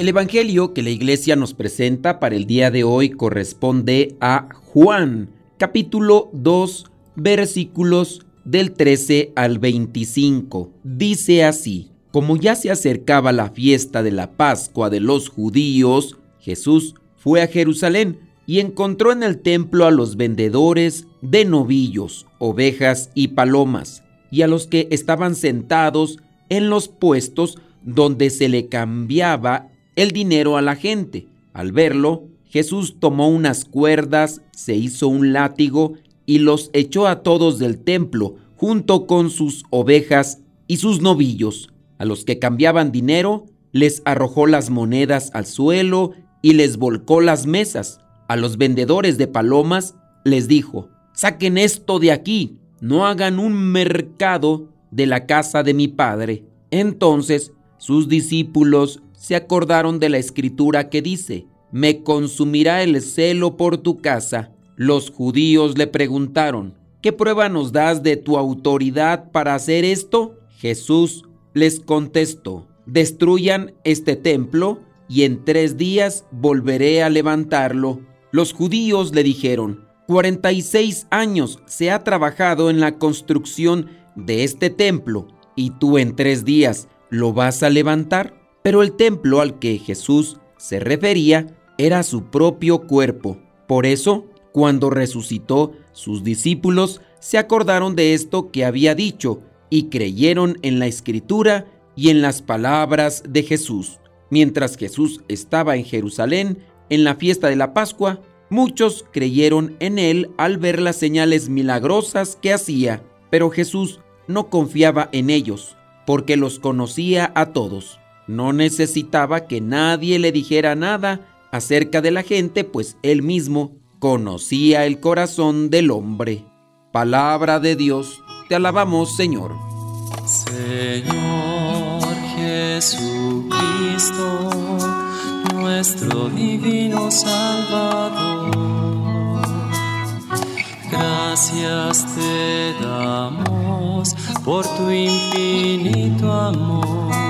El Evangelio que la iglesia nos presenta para el día de hoy corresponde a Juan, capítulo 2, versículos del 13 al 25. Dice así, como ya se acercaba la fiesta de la Pascua de los judíos, Jesús fue a Jerusalén y encontró en el templo a los vendedores de novillos, ovejas y palomas, y a los que estaban sentados en los puestos donde se le cambiaba el dinero a la gente. Al verlo, Jesús tomó unas cuerdas, se hizo un látigo y los echó a todos del templo, junto con sus ovejas y sus novillos. A los que cambiaban dinero, les arrojó las monedas al suelo y les volcó las mesas. A los vendedores de palomas les dijo, saquen esto de aquí, no hagan un mercado de la casa de mi padre. Entonces sus discípulos se acordaron de la escritura que dice, me consumirá el celo por tu casa. Los judíos le preguntaron, ¿qué prueba nos das de tu autoridad para hacer esto? Jesús les contestó, destruyan este templo y en tres días volveré a levantarlo. Los judíos le dijeron, 46 años se ha trabajado en la construcción de este templo y tú en tres días lo vas a levantar. Pero el templo al que Jesús se refería era su propio cuerpo. Por eso, cuando resucitó, sus discípulos se acordaron de esto que había dicho y creyeron en la escritura y en las palabras de Jesús. Mientras Jesús estaba en Jerusalén en la fiesta de la Pascua, muchos creyeron en él al ver las señales milagrosas que hacía, pero Jesús no confiaba en ellos, porque los conocía a todos. No necesitaba que nadie le dijera nada acerca de la gente, pues él mismo conocía el corazón del hombre. Palabra de Dios, te alabamos Señor. Señor Jesucristo, nuestro divino Salvador, gracias te damos por tu infinito amor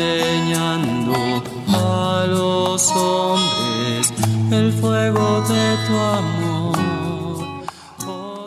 enseñando a los hombres el fuego de tu amor. Oh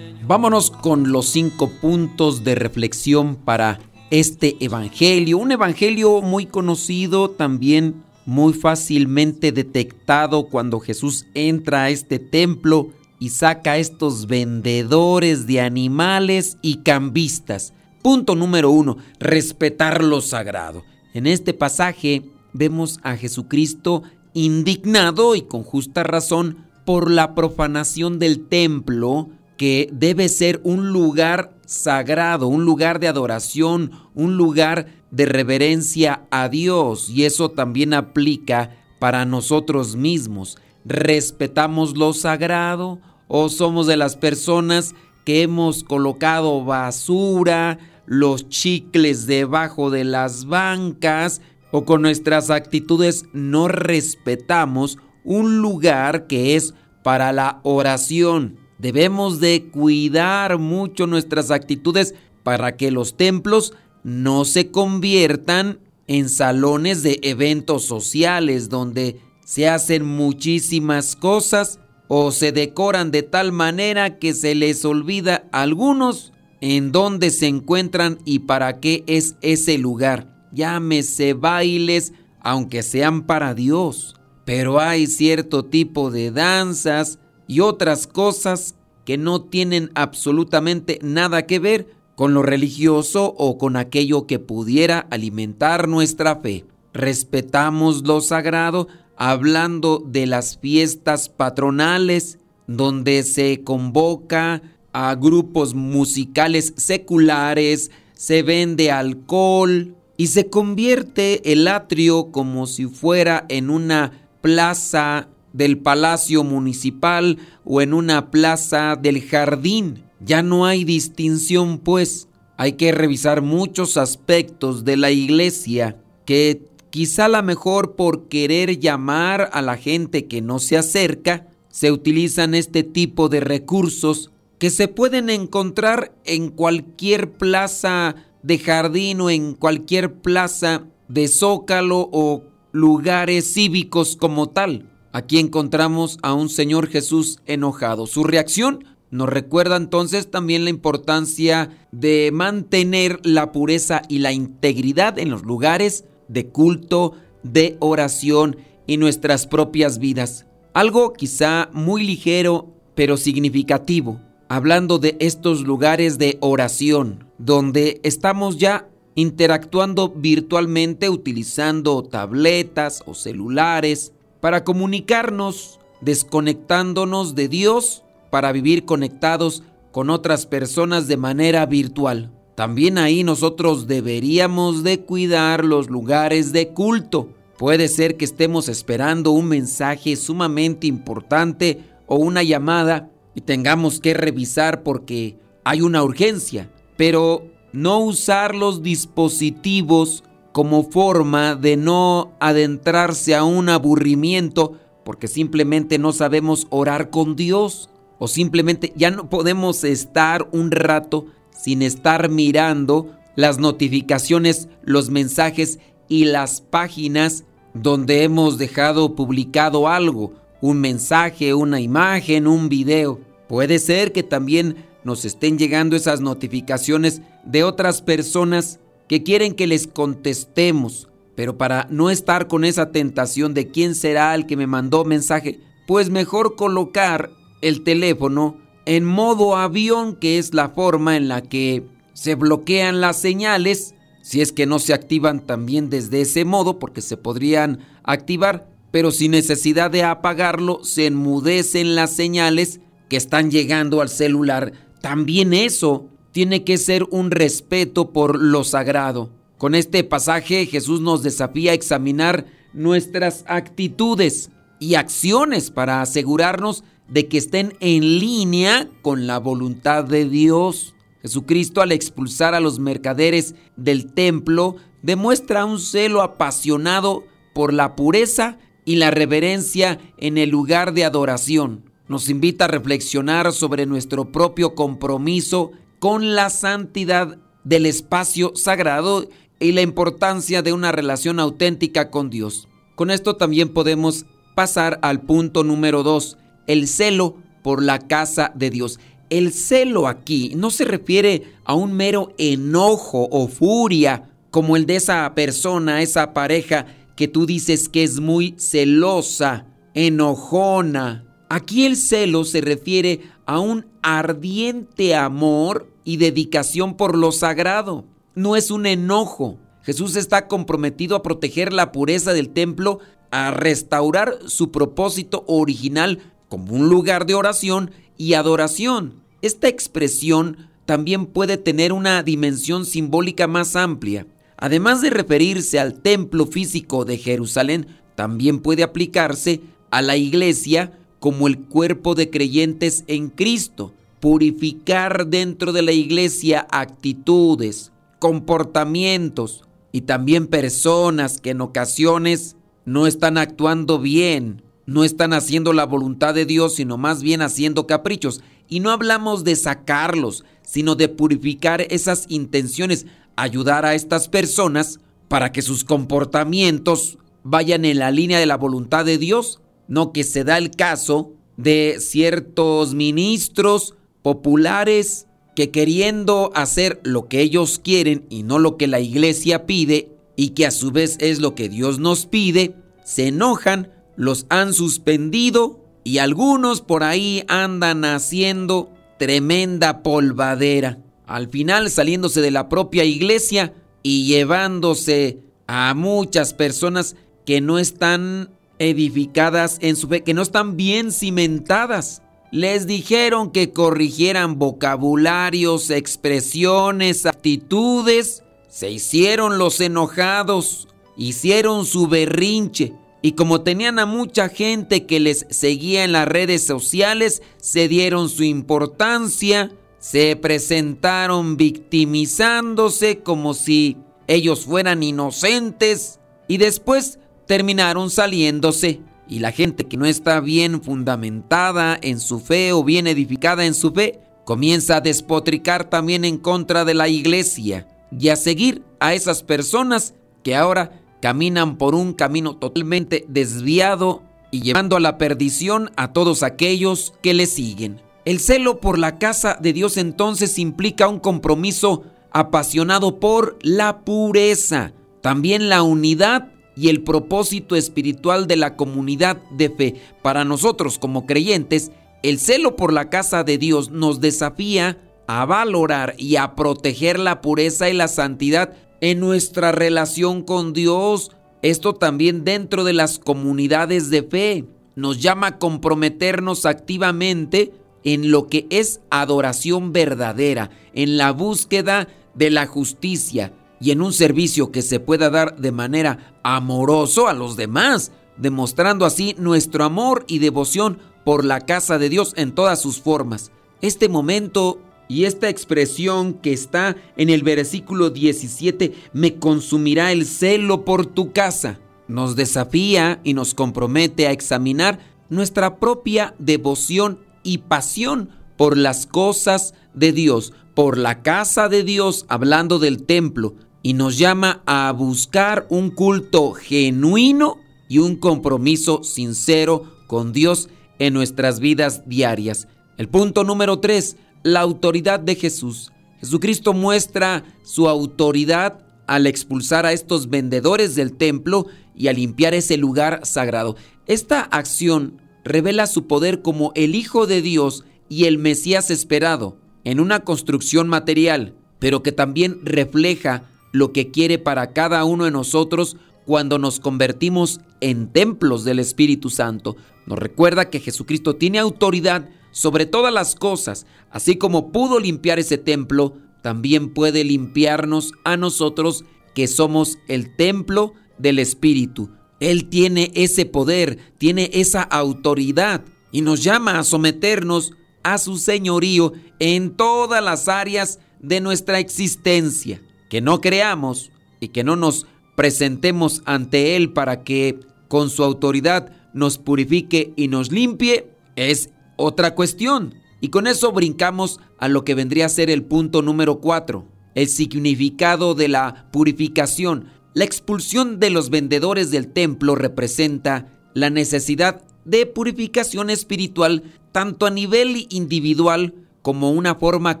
Vámonos con los cinco puntos de reflexión para este evangelio. Un evangelio muy conocido, también muy fácilmente detectado cuando Jesús entra a este templo y saca a estos vendedores de animales y cambistas. Punto número uno, respetar lo sagrado. En este pasaje vemos a Jesucristo indignado y con justa razón por la profanación del templo, que debe ser un lugar sagrado, un lugar de adoración, un lugar de reverencia a Dios. Y eso también aplica para nosotros mismos. ¿Respetamos lo sagrado o somos de las personas que hemos colocado basura, los chicles debajo de las bancas o con nuestras actitudes no respetamos un lugar que es para la oración. Debemos de cuidar mucho nuestras actitudes para que los templos no se conviertan en salones de eventos sociales donde se hacen muchísimas cosas o se decoran de tal manera que se les olvida a algunos en dónde se encuentran y para qué es ese lugar. Llámese bailes, aunque sean para Dios. Pero hay cierto tipo de danzas y otras cosas que no tienen absolutamente nada que ver con lo religioso o con aquello que pudiera alimentar nuestra fe. Respetamos lo sagrado hablando de las fiestas patronales donde se convoca a grupos musicales seculares, se vende alcohol y se convierte el atrio como si fuera en una plaza del Palacio Municipal o en una plaza del jardín. Ya no hay distinción, pues. Hay que revisar muchos aspectos de la iglesia que quizá la mejor por querer llamar a la gente que no se acerca, se utilizan este tipo de recursos que se pueden encontrar en cualquier plaza de jardín o en cualquier plaza de zócalo o lugares cívicos como tal. Aquí encontramos a un Señor Jesús enojado. Su reacción nos recuerda entonces también la importancia de mantener la pureza y la integridad en los lugares de culto, de oración y nuestras propias vidas. Algo quizá muy ligero pero significativo, hablando de estos lugares de oración, donde estamos ya interactuando virtualmente utilizando tabletas o celulares para comunicarnos, desconectándonos de Dios para vivir conectados con otras personas de manera virtual. También ahí nosotros deberíamos de cuidar los lugares de culto. Puede ser que estemos esperando un mensaje sumamente importante o una llamada y tengamos que revisar porque hay una urgencia, pero no usar los dispositivos como forma de no adentrarse a un aburrimiento porque simplemente no sabemos orar con Dios o simplemente ya no podemos estar un rato sin estar mirando las notificaciones, los mensajes y las páginas donde hemos dejado publicado algo, un mensaje, una imagen, un video. Puede ser que también nos estén llegando esas notificaciones de otras personas que quieren que les contestemos, pero para no estar con esa tentación de quién será el que me mandó mensaje, pues mejor colocar el teléfono en modo avión, que es la forma en la que se bloquean las señales, si es que no se activan también desde ese modo, porque se podrían activar, pero sin necesidad de apagarlo, se enmudecen las señales que están llegando al celular. También eso tiene que ser un respeto por lo sagrado. Con este pasaje Jesús nos desafía a examinar nuestras actitudes y acciones para asegurarnos de que estén en línea con la voluntad de Dios. Jesucristo al expulsar a los mercaderes del templo demuestra un celo apasionado por la pureza y la reverencia en el lugar de adoración. Nos invita a reflexionar sobre nuestro propio compromiso con la santidad del espacio sagrado y la importancia de una relación auténtica con Dios. Con esto también podemos pasar al punto número dos, el celo por la casa de Dios. El celo aquí no se refiere a un mero enojo o furia como el de esa persona, esa pareja que tú dices que es muy celosa, enojona. Aquí el celo se refiere a un ardiente amor y dedicación por lo sagrado. No es un enojo. Jesús está comprometido a proteger la pureza del templo, a restaurar su propósito original como un lugar de oración y adoración. Esta expresión también puede tener una dimensión simbólica más amplia. Además de referirse al templo físico de Jerusalén, también puede aplicarse a la iglesia como el cuerpo de creyentes en Cristo purificar dentro de la iglesia actitudes, comportamientos y también personas que en ocasiones no están actuando bien, no están haciendo la voluntad de Dios, sino más bien haciendo caprichos. Y no hablamos de sacarlos, sino de purificar esas intenciones, ayudar a estas personas para que sus comportamientos vayan en la línea de la voluntad de Dios, no que se da el caso de ciertos ministros populares que queriendo hacer lo que ellos quieren y no lo que la iglesia pide y que a su vez es lo que Dios nos pide, se enojan, los han suspendido y algunos por ahí andan haciendo tremenda polvadera. Al final saliéndose de la propia iglesia y llevándose a muchas personas que no están edificadas en su fe, que no están bien cimentadas. Les dijeron que corrigieran vocabularios, expresiones, actitudes. Se hicieron los enojados, hicieron su berrinche. Y como tenían a mucha gente que les seguía en las redes sociales, se dieron su importancia, se presentaron victimizándose como si ellos fueran inocentes y después terminaron saliéndose. Y la gente que no está bien fundamentada en su fe o bien edificada en su fe, comienza a despotricar también en contra de la iglesia y a seguir a esas personas que ahora caminan por un camino totalmente desviado y llevando a la perdición a todos aquellos que le siguen. El celo por la casa de Dios entonces implica un compromiso apasionado por la pureza, también la unidad y el propósito espiritual de la comunidad de fe. Para nosotros como creyentes, el celo por la casa de Dios nos desafía a valorar y a proteger la pureza y la santidad en nuestra relación con Dios. Esto también dentro de las comunidades de fe. Nos llama a comprometernos activamente en lo que es adoración verdadera, en la búsqueda de la justicia y en un servicio que se pueda dar de manera amoroso a los demás, demostrando así nuestro amor y devoción por la casa de Dios en todas sus formas. Este momento y esta expresión que está en el versículo 17, me consumirá el celo por tu casa, nos desafía y nos compromete a examinar nuestra propia devoción y pasión por las cosas de Dios, por la casa de Dios, hablando del templo, y nos llama a buscar un culto genuino y un compromiso sincero con Dios en nuestras vidas diarias. El punto número 3, la autoridad de Jesús. Jesucristo muestra su autoridad al expulsar a estos vendedores del templo y a limpiar ese lugar sagrado. Esta acción revela su poder como el Hijo de Dios y el Mesías esperado en una construcción material, pero que también refleja lo que quiere para cada uno de nosotros cuando nos convertimos en templos del Espíritu Santo. Nos recuerda que Jesucristo tiene autoridad sobre todas las cosas, así como pudo limpiar ese templo, también puede limpiarnos a nosotros que somos el templo del Espíritu. Él tiene ese poder, tiene esa autoridad y nos llama a someternos a su señorío en todas las áreas de nuestra existencia. Que no creamos y que no nos presentemos ante Él para que con su autoridad nos purifique y nos limpie es otra cuestión. Y con eso brincamos a lo que vendría a ser el punto número 4, el significado de la purificación. La expulsión de los vendedores del templo representa la necesidad de purificación espiritual tanto a nivel individual como una forma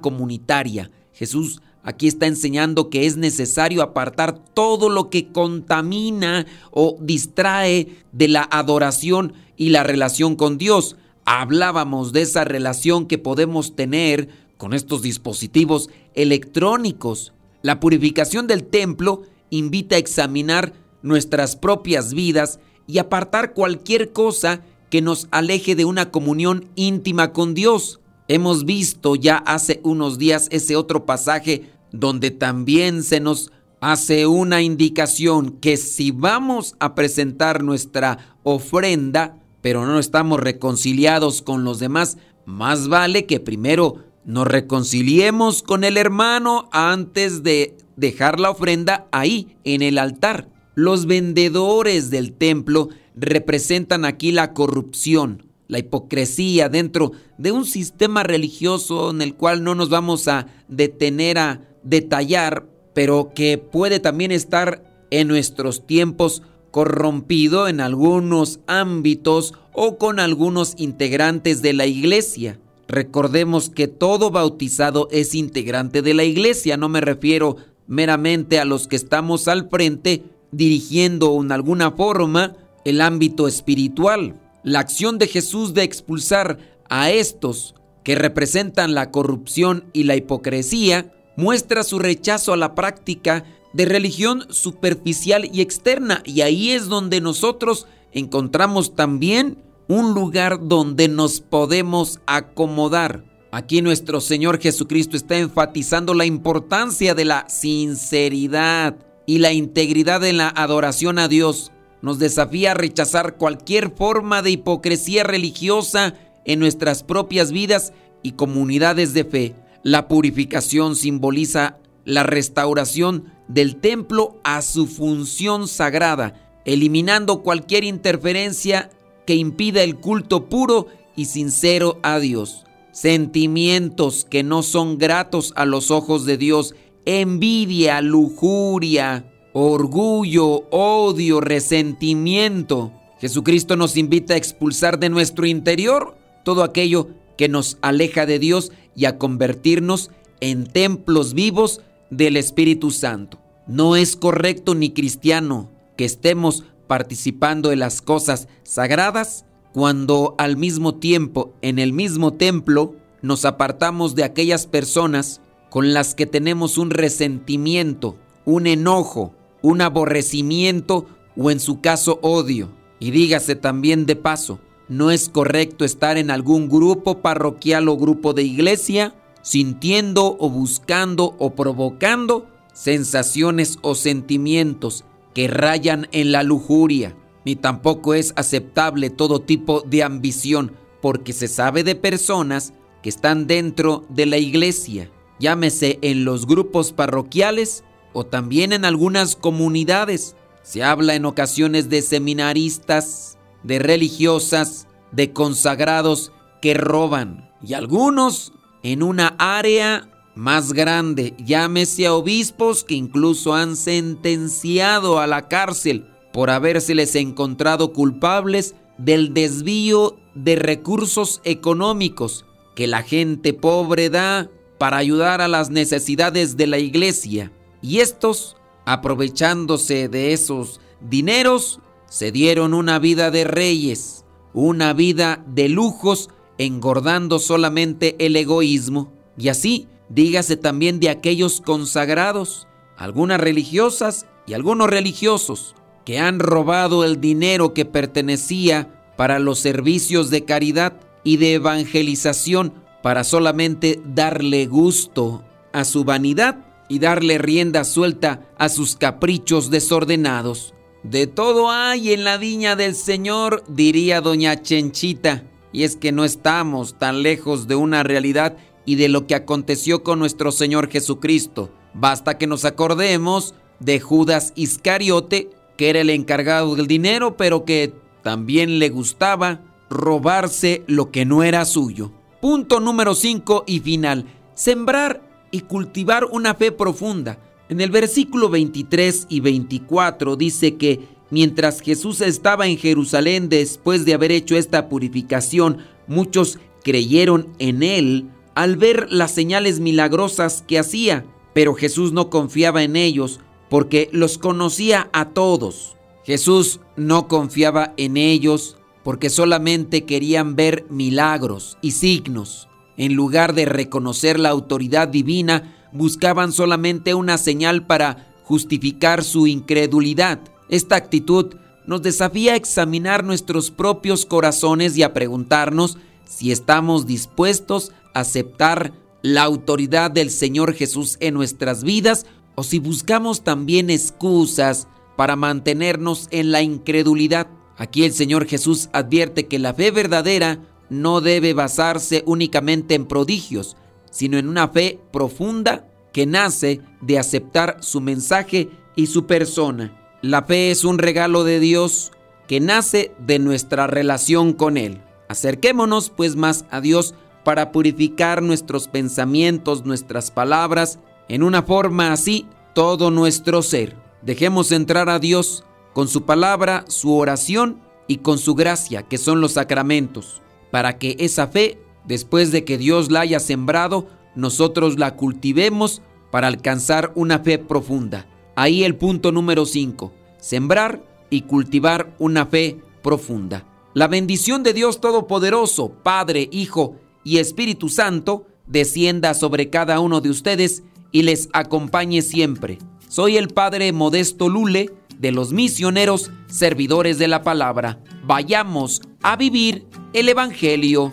comunitaria. Jesús aquí está enseñando que es necesario apartar todo lo que contamina o distrae de la adoración y la relación con Dios hablábamos de esa relación que podemos tener con estos dispositivos electrónicos. La purificación del templo invita a examinar nuestras propias vidas y apartar cualquier cosa que nos aleje de una comunión íntima con Dios. Hemos visto ya hace unos días ese otro pasaje donde también se nos hace una indicación que si vamos a presentar nuestra ofrenda, pero no estamos reconciliados con los demás, más vale que primero nos reconciliemos con el hermano antes de dejar la ofrenda ahí, en el altar. Los vendedores del templo representan aquí la corrupción, la hipocresía dentro de un sistema religioso en el cual no nos vamos a detener a detallar, pero que puede también estar en nuestros tiempos corrompido en algunos ámbitos o con algunos integrantes de la iglesia. Recordemos que todo bautizado es integrante de la iglesia, no me refiero meramente a los que estamos al frente, dirigiendo en alguna forma el ámbito espiritual. La acción de Jesús de expulsar a estos que representan la corrupción y la hipocresía muestra su rechazo a la práctica de religión superficial y externa y ahí es donde nosotros encontramos también un lugar donde nos podemos acomodar. Aquí nuestro Señor Jesucristo está enfatizando la importancia de la sinceridad y la integridad en la adoración a Dios. Nos desafía a rechazar cualquier forma de hipocresía religiosa en nuestras propias vidas y comunidades de fe. La purificación simboliza la restauración del templo a su función sagrada, eliminando cualquier interferencia que impida el culto puro y sincero a Dios. Sentimientos que no son gratos a los ojos de Dios, envidia, lujuria, orgullo, odio, resentimiento. Jesucristo nos invita a expulsar de nuestro interior todo aquello que nos aleja de Dios y a convertirnos en templos vivos del Espíritu Santo. No es correcto ni cristiano que estemos participando de las cosas sagradas cuando al mismo tiempo en el mismo templo nos apartamos de aquellas personas con las que tenemos un resentimiento, un enojo, un aborrecimiento o en su caso odio. Y dígase también de paso, no es correcto estar en algún grupo parroquial o grupo de iglesia sintiendo o buscando o provocando sensaciones o sentimientos que rayan en la lujuria, ni tampoco es aceptable todo tipo de ambición, porque se sabe de personas que están dentro de la iglesia, llámese en los grupos parroquiales o también en algunas comunidades. Se habla en ocasiones de seminaristas, de religiosas, de consagrados que roban y algunos en una área más grande, llámese a obispos que incluso han sentenciado a la cárcel por habérseles encontrado culpables del desvío de recursos económicos que la gente pobre da para ayudar a las necesidades de la iglesia. Y estos, aprovechándose de esos dineros, se dieron una vida de reyes, una vida de lujos, engordando solamente el egoísmo. Y así, dígase también de aquellos consagrados, algunas religiosas y algunos religiosos, que han robado el dinero que pertenecía para los servicios de caridad y de evangelización para solamente darle gusto a su vanidad y darle rienda suelta a sus caprichos desordenados. De todo hay en la viña del Señor, diría doña Chenchita, y es que no estamos tan lejos de una realidad y de lo que aconteció con nuestro Señor Jesucristo. Basta que nos acordemos de Judas Iscariote, que era el encargado del dinero, pero que también le gustaba robarse lo que no era suyo. Punto número 5 y final. Sembrar y cultivar una fe profunda. En el versículo 23 y 24 dice que mientras Jesús estaba en Jerusalén después de haber hecho esta purificación, muchos creyeron en él al ver las señales milagrosas que hacía, pero Jesús no confiaba en ellos porque los conocía a todos. Jesús no confiaba en ellos porque solamente querían ver milagros y signos. En lugar de reconocer la autoridad divina, buscaban solamente una señal para justificar su incredulidad. Esta actitud nos desafía a examinar nuestros propios corazones y a preguntarnos si estamos dispuestos a aceptar la autoridad del Señor Jesús en nuestras vidas o si buscamos también excusas para mantenernos en la incredulidad. Aquí el Señor Jesús advierte que la fe verdadera no debe basarse únicamente en prodigios, sino en una fe profunda que nace de aceptar su mensaje y su persona. La fe es un regalo de Dios que nace de nuestra relación con Él. Acerquémonos pues más a Dios para purificar nuestros pensamientos, nuestras palabras, en una forma así todo nuestro ser. Dejemos entrar a Dios con su palabra, su oración y con su gracia, que son los sacramentos, para que esa fe, después de que Dios la haya sembrado, nosotros la cultivemos para alcanzar una fe profunda. Ahí el punto número 5. sembrar y cultivar una fe profunda. La bendición de Dios Todopoderoso, Padre, Hijo y Espíritu Santo, descienda sobre cada uno de ustedes y les acompañe siempre. Soy el Padre Modesto Lule de los misioneros servidores de la palabra. Vayamos a vivir el Evangelio.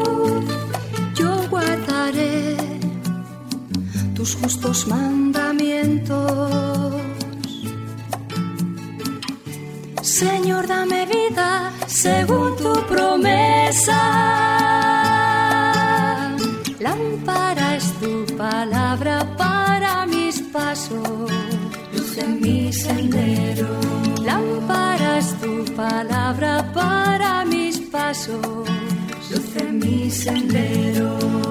Tus justos mandamientos. Señor, dame vida según tu promesa. Lámpara tu palabra para mis pasos, luz en mi sendero. Lámpara tu palabra para mis pasos, luz en mi sendero.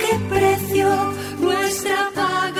qué precio nuestra paga